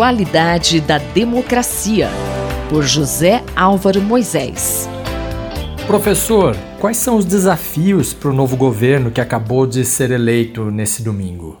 qualidade da democracia, por José Álvaro Moisés. Professor, quais são os desafios para o novo governo que acabou de ser eleito nesse domingo?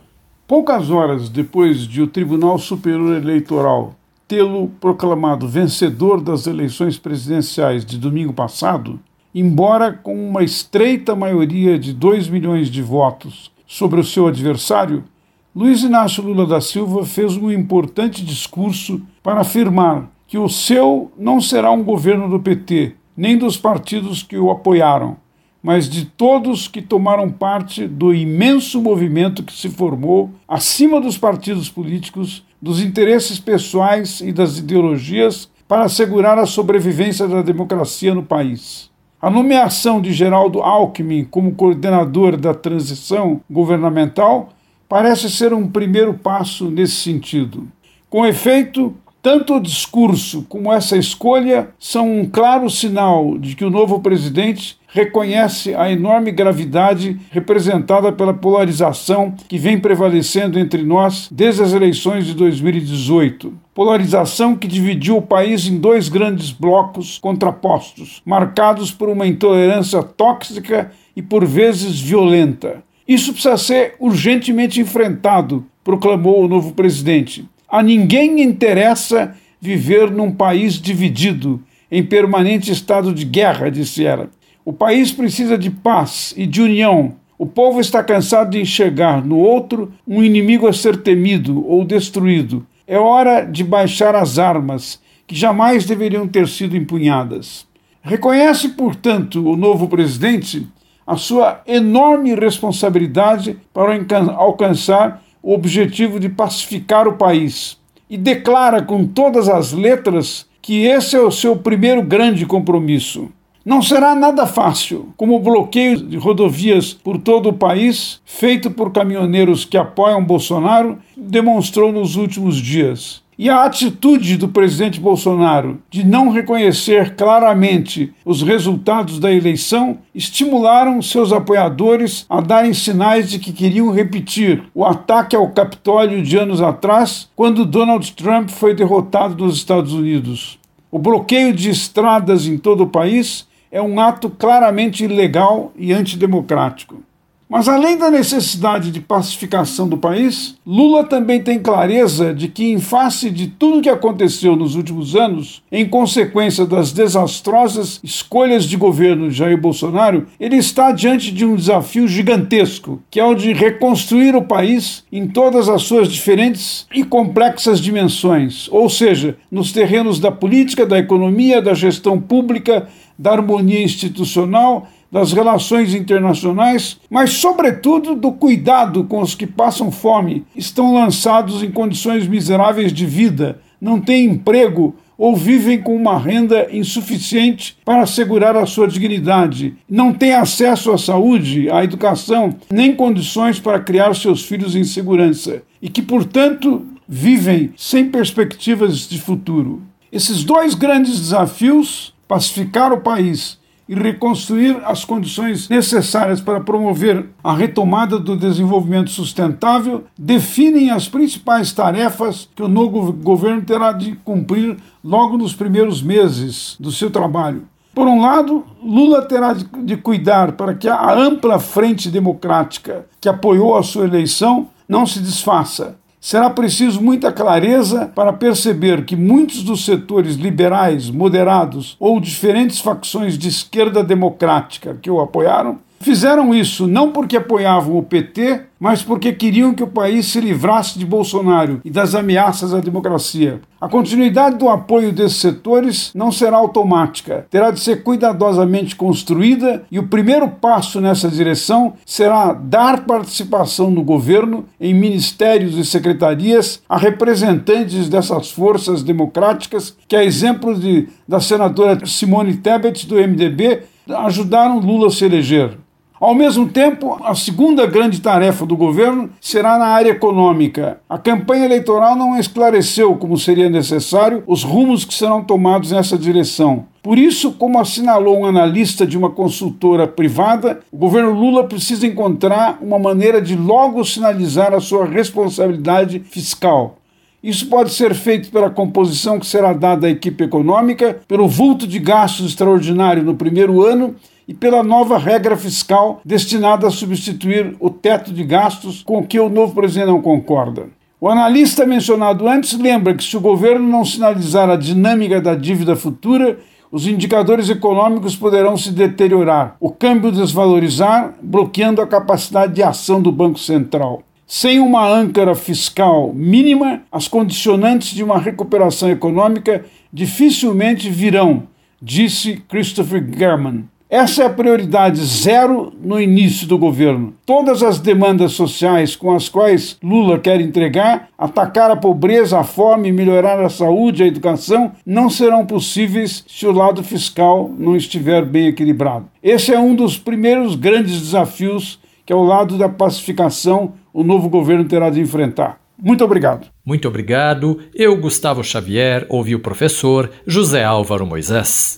Poucas horas depois de o Tribunal Superior Eleitoral tê-lo proclamado vencedor das eleições presidenciais de domingo passado, embora com uma estreita maioria de 2 milhões de votos sobre o seu adversário, Luiz Inácio Lula da Silva fez um importante discurso para afirmar que o seu não será um governo do PT, nem dos partidos que o apoiaram, mas de todos que tomaram parte do imenso movimento que se formou acima dos partidos políticos, dos interesses pessoais e das ideologias para assegurar a sobrevivência da democracia no país. A nomeação de Geraldo Alckmin como coordenador da transição governamental parece ser um primeiro passo nesse sentido. Com efeito, tanto o discurso como essa escolha são um claro sinal de que o novo presidente reconhece a enorme gravidade representada pela polarização que vem prevalecendo entre nós desde as eleições de 2018. Polarização que dividiu o país em dois grandes blocos contrapostos, marcados por uma intolerância tóxica e por vezes violenta. Isso precisa ser urgentemente enfrentado, proclamou o novo presidente. A ninguém interessa viver num país dividido, em permanente estado de guerra, disse ela. O país precisa de paz e de união. O povo está cansado de enxergar no outro um inimigo a ser temido ou destruído. É hora de baixar as armas, que jamais deveriam ter sido empunhadas. Reconhece, portanto, o novo presidente a sua enorme responsabilidade para alcançar o objetivo de pacificar o país e declara com todas as letras que esse é o seu primeiro grande compromisso. Não será nada fácil, como o bloqueio de rodovias por todo o país, feito por caminhoneiros que apoiam Bolsonaro, demonstrou nos últimos dias. E a atitude do presidente Bolsonaro de não reconhecer claramente os resultados da eleição estimularam seus apoiadores a darem sinais de que queriam repetir o ataque ao Capitólio de anos atrás, quando Donald Trump foi derrotado nos Estados Unidos. O bloqueio de estradas em todo o país é um ato claramente ilegal e antidemocrático. Mas além da necessidade de pacificação do país, Lula também tem clareza de que, em face de tudo o que aconteceu nos últimos anos, em consequência das desastrosas escolhas de governo de Jair Bolsonaro, ele está diante de um desafio gigantesco, que é o de reconstruir o país em todas as suas diferentes e complexas dimensões, ou seja, nos terrenos da política, da economia, da gestão pública, da harmonia institucional das relações internacionais, mas, sobretudo, do cuidado com os que passam fome, estão lançados em condições miseráveis de vida, não têm emprego ou vivem com uma renda insuficiente para assegurar a sua dignidade, não têm acesso à saúde, à educação, nem condições para criar seus filhos em segurança e que, portanto, vivem sem perspectivas de futuro. Esses dois grandes desafios, pacificar o país e reconstruir as condições necessárias para promover a retomada do desenvolvimento sustentável, definem as principais tarefas que o novo governo terá de cumprir logo nos primeiros meses do seu trabalho. Por um lado, Lula terá de cuidar para que a ampla frente democrática que apoiou a sua eleição não se desfaça será preciso muita clareza para perceber que muitos dos setores liberais, moderados ou diferentes facções de esquerda democrática que o apoiaram Fizeram isso não porque apoiavam o PT, mas porque queriam que o país se livrasse de Bolsonaro e das ameaças à democracia. A continuidade do apoio desses setores não será automática, terá de ser cuidadosamente construída e o primeiro passo nessa direção será dar participação no governo, em ministérios e secretarias, a representantes dessas forças democráticas que, a exemplo de, da senadora Simone Tebet, do MDB, ajudaram Lula a se eleger. Ao mesmo tempo, a segunda grande tarefa do governo será na área econômica. A campanha eleitoral não esclareceu, como seria necessário, os rumos que serão tomados nessa direção. Por isso, como assinalou um analista de uma consultora privada, o governo Lula precisa encontrar uma maneira de logo sinalizar a sua responsabilidade fiscal. Isso pode ser feito pela composição que será dada à equipe econômica, pelo vulto de gastos extraordinário no primeiro ano e pela nova regra fiscal destinada a substituir o teto de gastos com que o novo presidente não concorda. O analista mencionado antes lembra que se o governo não sinalizar a dinâmica da dívida futura, os indicadores econômicos poderão se deteriorar, o câmbio desvalorizar, bloqueando a capacidade de ação do Banco Central. Sem uma âncora fiscal mínima, as condicionantes de uma recuperação econômica dificilmente virão, disse Christopher German. Essa é a prioridade zero no início do governo. Todas as demandas sociais com as quais Lula quer entregar, atacar a pobreza, a fome, melhorar a saúde, a educação, não serão possíveis se o lado fiscal não estiver bem equilibrado. Esse é um dos primeiros grandes desafios que, ao lado da pacificação, o novo governo terá de enfrentar. Muito obrigado. Muito obrigado. Eu, Gustavo Xavier, ouvi o professor José Álvaro Moisés.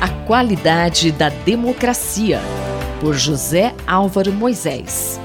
A qualidade da democracia, por José Álvaro Moisés.